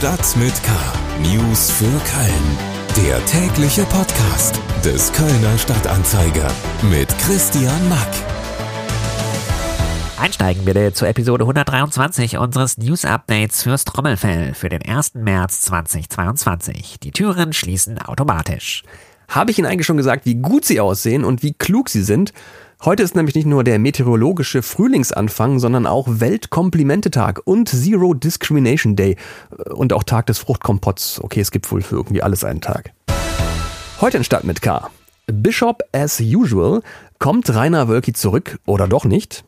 Stadt mit K. News für Köln. Der tägliche Podcast des Kölner Stadtanzeiger mit Christian Mack. Einsteigen bitte zur Episode 123 unseres News Updates fürs Trommelfell für den 1. März 2022. Die Türen schließen automatisch. Habe ich Ihnen eigentlich schon gesagt, wie gut Sie aussehen und wie klug Sie sind? Heute ist nämlich nicht nur der meteorologische Frühlingsanfang, sondern auch Weltkomplimentetag und Zero Discrimination Day und auch Tag des Fruchtkompotts. Okay, es gibt wohl für irgendwie alles einen Tag. Heute in Stadt mit K. Bishop as usual. Kommt Rainer Wölki zurück oder doch nicht?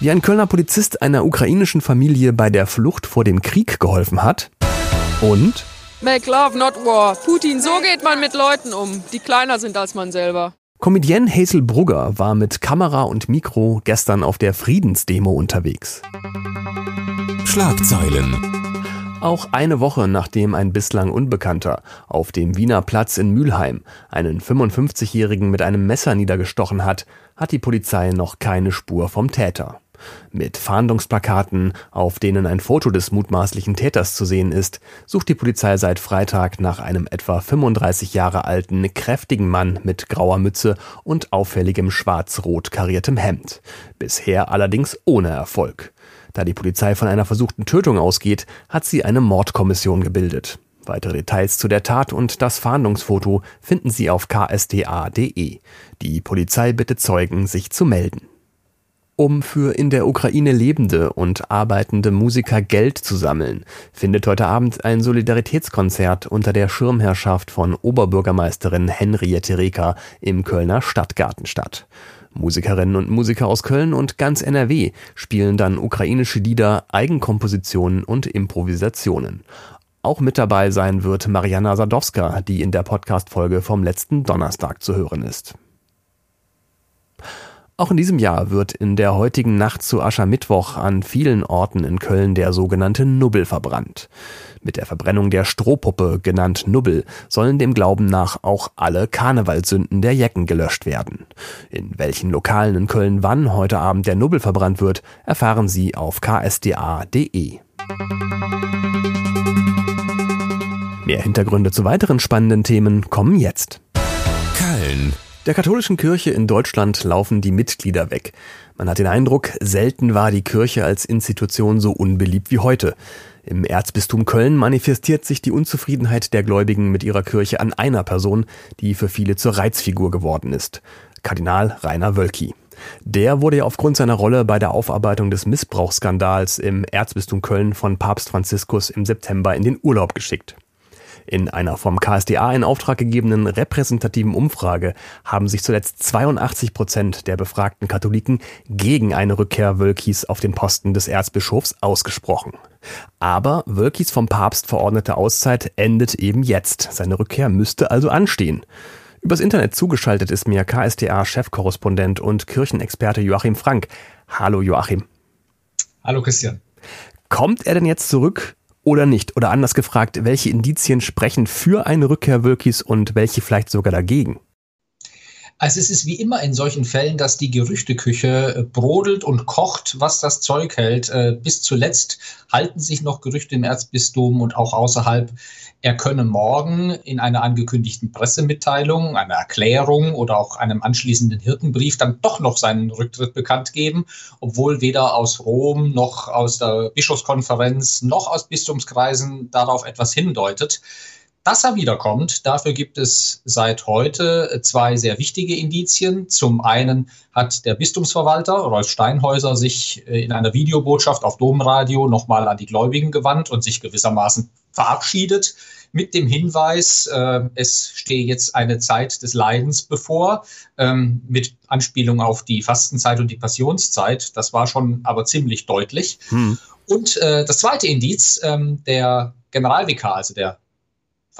Wie ein Kölner Polizist einer ukrainischen Familie bei der Flucht vor dem Krieg geholfen hat. Und Make love, not war. Putin, so geht man mit Leuten um, die kleiner sind als man selber. Comedienne Hazel Brugger war mit Kamera und Mikro gestern auf der Friedensdemo unterwegs. Schlagzeilen. Auch eine Woche nachdem ein bislang Unbekannter auf dem Wiener Platz in Mülheim einen 55-Jährigen mit einem Messer niedergestochen hat, hat die Polizei noch keine Spur vom Täter. Mit Fahndungsplakaten, auf denen ein Foto des mutmaßlichen Täters zu sehen ist, sucht die Polizei seit Freitag nach einem etwa 35 Jahre alten, kräftigen Mann mit grauer Mütze und auffälligem schwarz-rot kariertem Hemd. Bisher allerdings ohne Erfolg. Da die Polizei von einer versuchten Tötung ausgeht, hat sie eine Mordkommission gebildet. Weitere Details zu der Tat und das Fahndungsfoto finden Sie auf ksda.de. Die Polizei bittet Zeugen, sich zu melden. Um für in der Ukraine lebende und arbeitende Musiker Geld zu sammeln, findet heute Abend ein Solidaritätskonzert unter der Schirmherrschaft von Oberbürgermeisterin Henriette Reker im Kölner Stadtgarten statt. Musikerinnen und Musiker aus Köln und ganz NRW spielen dann ukrainische Lieder, Eigenkompositionen und Improvisationen. Auch mit dabei sein wird Mariana Sadowska, die in der Podcast-Folge vom letzten Donnerstag zu hören ist. Auch in diesem Jahr wird in der heutigen Nacht zu Aschermittwoch an vielen Orten in Köln der sogenannte Nubbel verbrannt. Mit der Verbrennung der Strohpuppe, genannt Nubbel, sollen dem Glauben nach auch alle Karnevalsünden der Jecken gelöscht werden. In welchen Lokalen in Köln wann heute Abend der Nubbel verbrannt wird, erfahren Sie auf ksda.de. Mehr Hintergründe zu weiteren spannenden Themen kommen jetzt. Der katholischen Kirche in Deutschland laufen die Mitglieder weg. Man hat den Eindruck, selten war die Kirche als Institution so unbeliebt wie heute. Im Erzbistum Köln manifestiert sich die Unzufriedenheit der Gläubigen mit ihrer Kirche an einer Person, die für viele zur Reizfigur geworden ist. Kardinal Rainer Wölki. Der wurde ja aufgrund seiner Rolle bei der Aufarbeitung des Missbrauchsskandals im Erzbistum Köln von Papst Franziskus im September in den Urlaub geschickt. In einer vom KSDA in Auftrag gegebenen repräsentativen Umfrage haben sich zuletzt 82 Prozent der befragten Katholiken gegen eine Rückkehr Wölkis auf den Posten des Erzbischofs ausgesprochen. Aber Wölkis vom Papst verordnete Auszeit endet eben jetzt. Seine Rückkehr müsste also anstehen. Übers Internet zugeschaltet ist mir KSDA-Chefkorrespondent und Kirchenexperte Joachim Frank. Hallo Joachim. Hallo Christian. Kommt er denn jetzt zurück oder nicht? Oder anders gefragt, welche Indizien sprechen für eine Rückkehr Wölkis und welche vielleicht sogar dagegen? Also es ist wie immer in solchen Fällen, dass die Gerüchteküche äh, brodelt und kocht, was das Zeug hält. Äh, bis zuletzt halten sich noch Gerüchte im Erzbistum und auch außerhalb. Er könne morgen in einer angekündigten Pressemitteilung, einer Erklärung oder auch einem anschließenden Hirtenbrief dann doch noch seinen Rücktritt bekannt geben, obwohl weder aus Rom noch aus der Bischofskonferenz noch aus Bistumskreisen darauf etwas hindeutet. Dass er wiederkommt, dafür gibt es seit heute zwei sehr wichtige Indizien. Zum einen hat der Bistumsverwalter Rolf Steinhäuser sich äh, in einer Videobotschaft auf Domradio nochmal an die Gläubigen gewandt und sich gewissermaßen verabschiedet mit dem Hinweis, äh, es stehe jetzt eine Zeit des Leidens bevor, ähm, mit Anspielung auf die Fastenzeit und die Passionszeit. Das war schon aber ziemlich deutlich. Hm. Und äh, das zweite Indiz, ähm, der Generalvikar, also der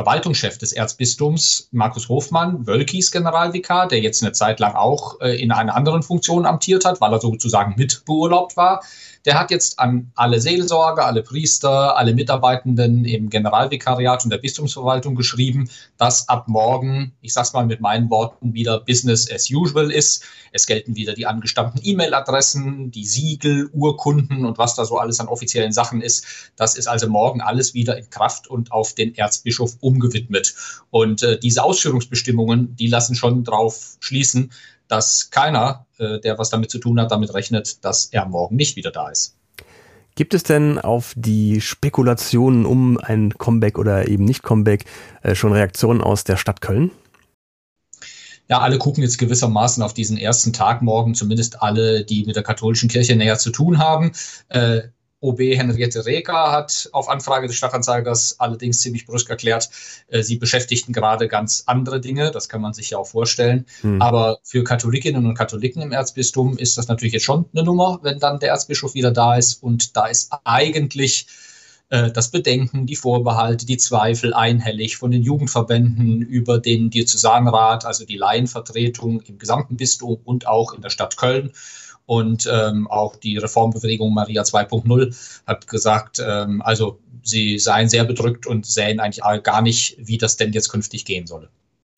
Verwaltungschef des Erzbistums, Markus Hofmann, Wölkis Generalvikar, der jetzt eine Zeit lang auch äh, in einer anderen Funktion amtiert hat, weil er sozusagen mitbeurlaubt war, der hat jetzt an alle Seelsorger, alle Priester, alle Mitarbeitenden im Generalvikariat und der Bistumsverwaltung geschrieben, dass ab morgen, ich sag's mal mit meinen Worten, wieder Business as usual ist. Es gelten wieder die angestammten E-Mail-Adressen, die Siegel, Urkunden und was da so alles an offiziellen Sachen ist. Das ist also morgen alles wieder in Kraft und auf den Erzbischof umgewidmet. Und äh, diese Ausführungsbestimmungen, die lassen schon darauf schließen, dass keiner, äh, der was damit zu tun hat, damit rechnet, dass er morgen nicht wieder da ist. Gibt es denn auf die Spekulationen um ein Comeback oder eben nicht Comeback äh, schon Reaktionen aus der Stadt Köln? Ja, alle gucken jetzt gewissermaßen auf diesen ersten Tag morgen, zumindest alle, die mit der katholischen Kirche näher zu tun haben. Äh, OB Henriette Reker hat auf Anfrage des Stadtanzeigers allerdings ziemlich brüsk erklärt, äh, sie beschäftigten gerade ganz andere Dinge. Das kann man sich ja auch vorstellen. Hm. Aber für Katholikinnen und Katholiken im Erzbistum ist das natürlich jetzt schon eine Nummer, wenn dann der Erzbischof wieder da ist. Und da ist eigentlich äh, das Bedenken, die Vorbehalte, die Zweifel einhellig von den Jugendverbänden über den Diözesanrat, also die Laienvertretung im gesamten Bistum und auch in der Stadt Köln. Und ähm, auch die Reformbewegung Maria 2.0 hat gesagt, ähm, also sie seien sehr bedrückt und sähen eigentlich gar nicht, wie das denn jetzt künftig gehen solle.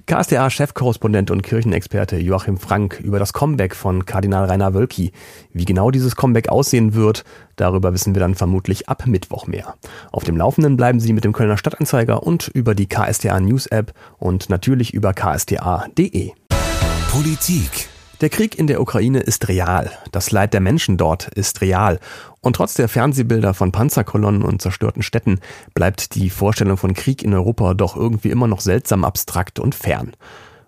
KSDA-Chefkorrespondent und Kirchenexperte Joachim Frank über das Comeback von Kardinal Rainer Wölki. Wie genau dieses Comeback aussehen wird, darüber wissen wir dann vermutlich ab Mittwoch mehr. Auf dem Laufenden bleiben Sie mit dem Kölner Stadtanzeiger und über die KSDA News App und natürlich über ksda.de. Politik der Krieg in der Ukraine ist real. Das Leid der Menschen dort ist real. Und trotz der Fernsehbilder von Panzerkolonnen und zerstörten Städten bleibt die Vorstellung von Krieg in Europa doch irgendwie immer noch seltsam abstrakt und fern.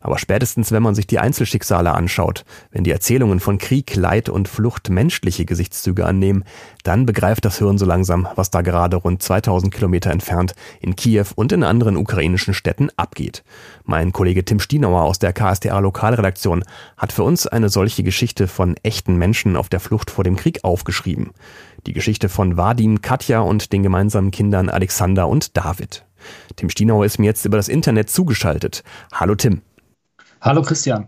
Aber spätestens, wenn man sich die Einzelschicksale anschaut, wenn die Erzählungen von Krieg, Leid und Flucht menschliche Gesichtszüge annehmen, dann begreift das Hirn so langsam, was da gerade rund 2000 Kilometer entfernt in Kiew und in anderen ukrainischen Städten abgeht. Mein Kollege Tim Stienauer aus der KSDA Lokalredaktion hat für uns eine solche Geschichte von echten Menschen auf der Flucht vor dem Krieg aufgeschrieben. Die Geschichte von Vadim, Katja und den gemeinsamen Kindern Alexander und David. Tim Stienauer ist mir jetzt über das Internet zugeschaltet. Hallo Tim. Hallo Christian.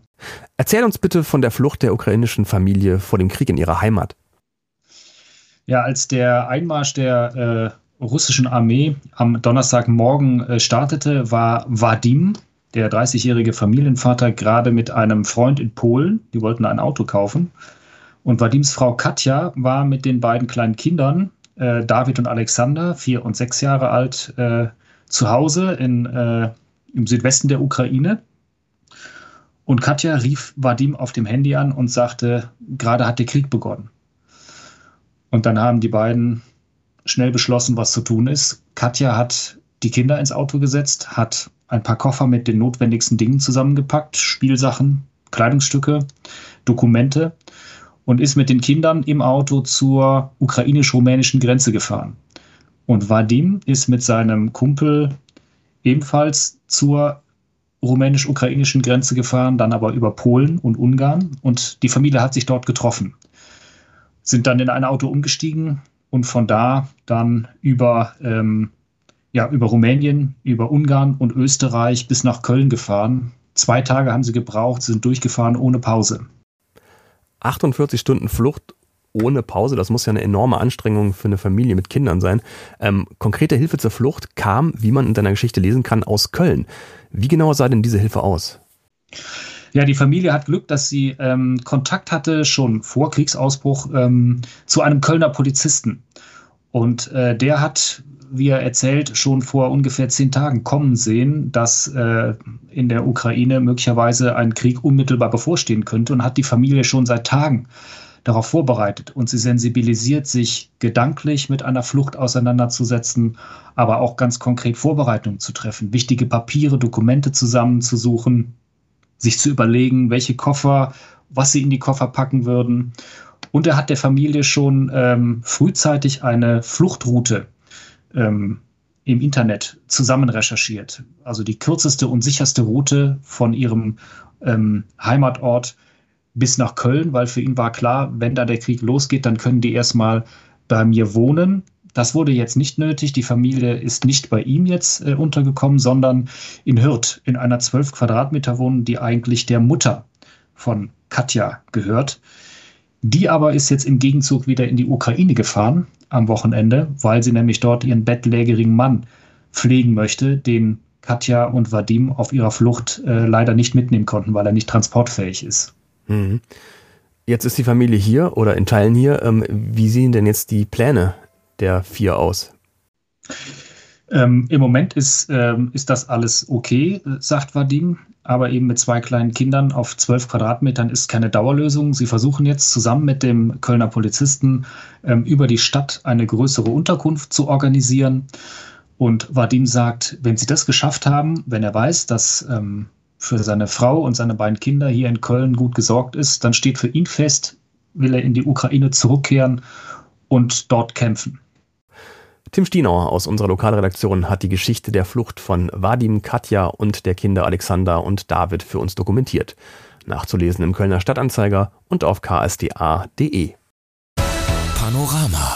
Erzähl uns bitte von der Flucht der ukrainischen Familie vor dem Krieg in ihrer Heimat. Ja, als der Einmarsch der äh, russischen Armee am Donnerstagmorgen äh, startete, war Vadim, der 30-jährige Familienvater, gerade mit einem Freund in Polen. Die wollten ein Auto kaufen. Und Vadims Frau Katja war mit den beiden kleinen Kindern, äh, David und Alexander, vier und sechs Jahre alt, äh, zu Hause in, äh, im Südwesten der Ukraine. Und Katja rief Vadim auf dem Handy an und sagte, gerade hat der Krieg begonnen. Und dann haben die beiden schnell beschlossen, was zu tun ist. Katja hat die Kinder ins Auto gesetzt, hat ein paar Koffer mit den notwendigsten Dingen zusammengepackt, Spielsachen, Kleidungsstücke, Dokumente und ist mit den Kindern im Auto zur ukrainisch-rumänischen Grenze gefahren. Und Vadim ist mit seinem Kumpel ebenfalls zur rumänisch-ukrainischen Grenze gefahren, dann aber über Polen und Ungarn und die Familie hat sich dort getroffen. Sind dann in ein Auto umgestiegen und von da dann über, ähm, ja, über Rumänien, über Ungarn und Österreich bis nach Köln gefahren. Zwei Tage haben sie gebraucht, sind durchgefahren ohne Pause. 48 Stunden Flucht ohne Pause, das muss ja eine enorme Anstrengung für eine Familie mit Kindern sein. Ähm, konkrete Hilfe zur Flucht kam, wie man in deiner Geschichte lesen kann, aus Köln. Wie genau sah denn diese Hilfe aus? Ja, die Familie hat Glück, dass sie ähm, Kontakt hatte, schon vor Kriegsausbruch, ähm, zu einem Kölner Polizisten. Und äh, der hat, wie er erzählt, schon vor ungefähr zehn Tagen kommen sehen, dass äh, in der Ukraine möglicherweise ein Krieg unmittelbar bevorstehen könnte und hat die Familie schon seit Tagen darauf vorbereitet und sie sensibilisiert, sich gedanklich mit einer Flucht auseinanderzusetzen, aber auch ganz konkret Vorbereitungen zu treffen, wichtige Papiere, Dokumente zusammenzusuchen, sich zu überlegen, welche Koffer, was sie in die Koffer packen würden. Und er hat der Familie schon ähm, frühzeitig eine Fluchtroute ähm, im Internet zusammen recherchiert. Also die kürzeste und sicherste Route von ihrem ähm, Heimatort bis nach Köln, weil für ihn war klar, wenn da der Krieg losgeht, dann können die erstmal bei mir wohnen. Das wurde jetzt nicht nötig. Die Familie ist nicht bei ihm jetzt äh, untergekommen, sondern in Hürth, in einer 12 Quadratmeter Wohnung, die eigentlich der Mutter von Katja gehört. Die aber ist jetzt im Gegenzug wieder in die Ukraine gefahren am Wochenende, weil sie nämlich dort ihren bettlägerigen Mann pflegen möchte, den Katja und Vadim auf ihrer Flucht äh, leider nicht mitnehmen konnten, weil er nicht transportfähig ist. Mhm. Jetzt ist die Familie hier oder in Teilen hier. Ähm, wie sehen denn jetzt die Pläne der vier aus? Ähm, Im Moment ist, ähm, ist das alles okay, sagt Vadim, aber eben mit zwei kleinen Kindern auf zwölf Quadratmetern ist keine Dauerlösung. Sie versuchen jetzt zusammen mit dem Kölner Polizisten ähm, über die Stadt eine größere Unterkunft zu organisieren. Und Vadim sagt, wenn sie das geschafft haben, wenn er weiß, dass ähm, für seine Frau und seine beiden Kinder hier in Köln gut gesorgt ist, dann steht für ihn fest, will er in die Ukraine zurückkehren und dort kämpfen. Tim Stienauer aus unserer Lokalredaktion hat die Geschichte der Flucht von Vadim, Katja und der Kinder Alexander und David für uns dokumentiert. Nachzulesen im Kölner Stadtanzeiger und auf ksda.de. Panorama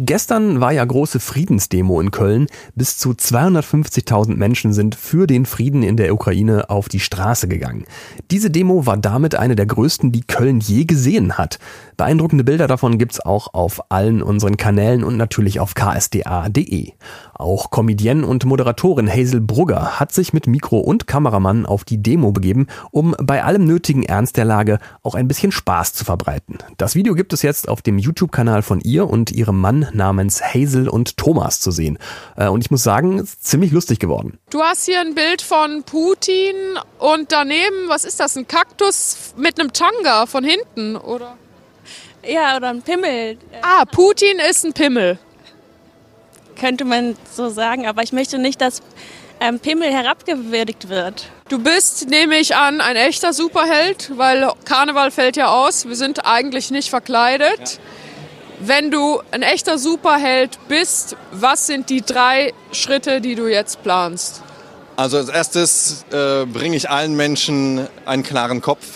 Gestern war ja große Friedensdemo in Köln. Bis zu 250.000 Menschen sind für den Frieden in der Ukraine auf die Straße gegangen. Diese Demo war damit eine der größten, die Köln je gesehen hat. Beeindruckende Bilder davon gibt's auch auf allen unseren Kanälen und natürlich auf ksda.de. Auch Comedienne und Moderatorin Hazel Brugger hat sich mit Mikro und Kameramann auf die Demo begeben, um bei allem nötigen Ernst der Lage auch ein bisschen Spaß zu verbreiten. Das Video gibt es jetzt auf dem YouTube-Kanal von ihr und ihrem Mann namens Hazel und Thomas zu sehen. Äh, und ich muss sagen, ist ziemlich lustig geworden. Du hast hier ein Bild von Putin und daneben, was ist das, ein Kaktus mit einem Tanga von hinten, oder? Ja, oder ein Pimmel. Ah, Putin ist ein Pimmel. Könnte man so sagen, aber ich möchte nicht, dass ähm, Pimmel herabgewürdigt wird. Du bist, nehme ich an, ein echter Superheld, weil Karneval fällt ja aus. Wir sind eigentlich nicht verkleidet. Ja. Wenn du ein echter Superheld bist, was sind die drei Schritte, die du jetzt planst? Also als erstes äh, bringe ich allen Menschen einen klaren Kopf,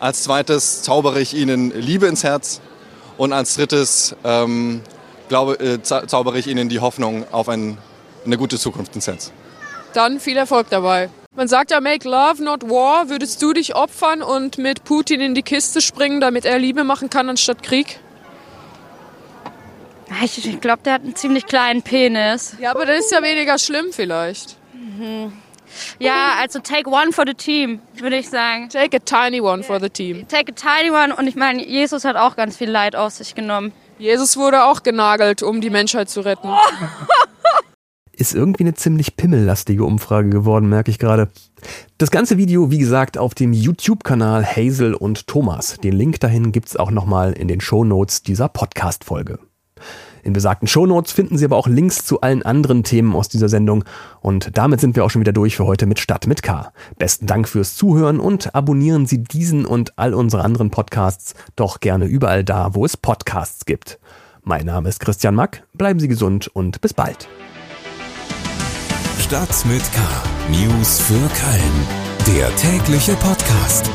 als zweites zaubere ich ihnen Liebe ins Herz. Und als drittes ähm, glaube, äh, zaubere ich ihnen die Hoffnung auf ein, eine gute Zukunft ins Herz. Dann viel Erfolg dabei. Man sagt ja, make love, not war. Würdest du dich opfern und mit Putin in die Kiste springen, damit er Liebe machen kann anstatt Krieg? Ich glaube, der hat einen ziemlich kleinen Penis. Ja, aber das ist ja weniger schlimm vielleicht. Mhm. Ja, also take one for the team, würde ich sagen. Take a tiny one for the team. Take a tiny one und ich meine, Jesus hat auch ganz viel Leid auf sich genommen. Jesus wurde auch genagelt, um die Menschheit zu retten. Ist irgendwie eine ziemlich pimmellastige Umfrage geworden, merke ich gerade. Das ganze Video, wie gesagt, auf dem YouTube-Kanal Hazel und Thomas. Den Link dahin gibt's auch nochmal in den Show Notes dieser Podcast-Folge. In besagten Shownotes finden Sie aber auch Links zu allen anderen Themen aus dieser Sendung. Und damit sind wir auch schon wieder durch für heute mit Stadt mit K. Besten Dank fürs Zuhören und abonnieren Sie diesen und all unsere anderen Podcasts doch gerne überall da, wo es Podcasts gibt. Mein Name ist Christian Mack. Bleiben Sie gesund und bis bald. Stadt mit K. News für Köln. Der tägliche Podcast.